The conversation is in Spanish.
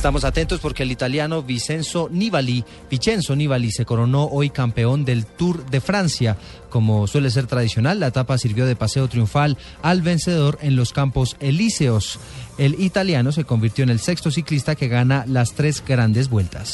Estamos atentos porque el italiano Vincenzo Nibali, Vincenzo Nibali se coronó hoy campeón del Tour de Francia. Como suele ser tradicional, la etapa sirvió de paseo triunfal al vencedor en los Campos Elíseos. El italiano se convirtió en el sexto ciclista que gana las tres grandes vueltas.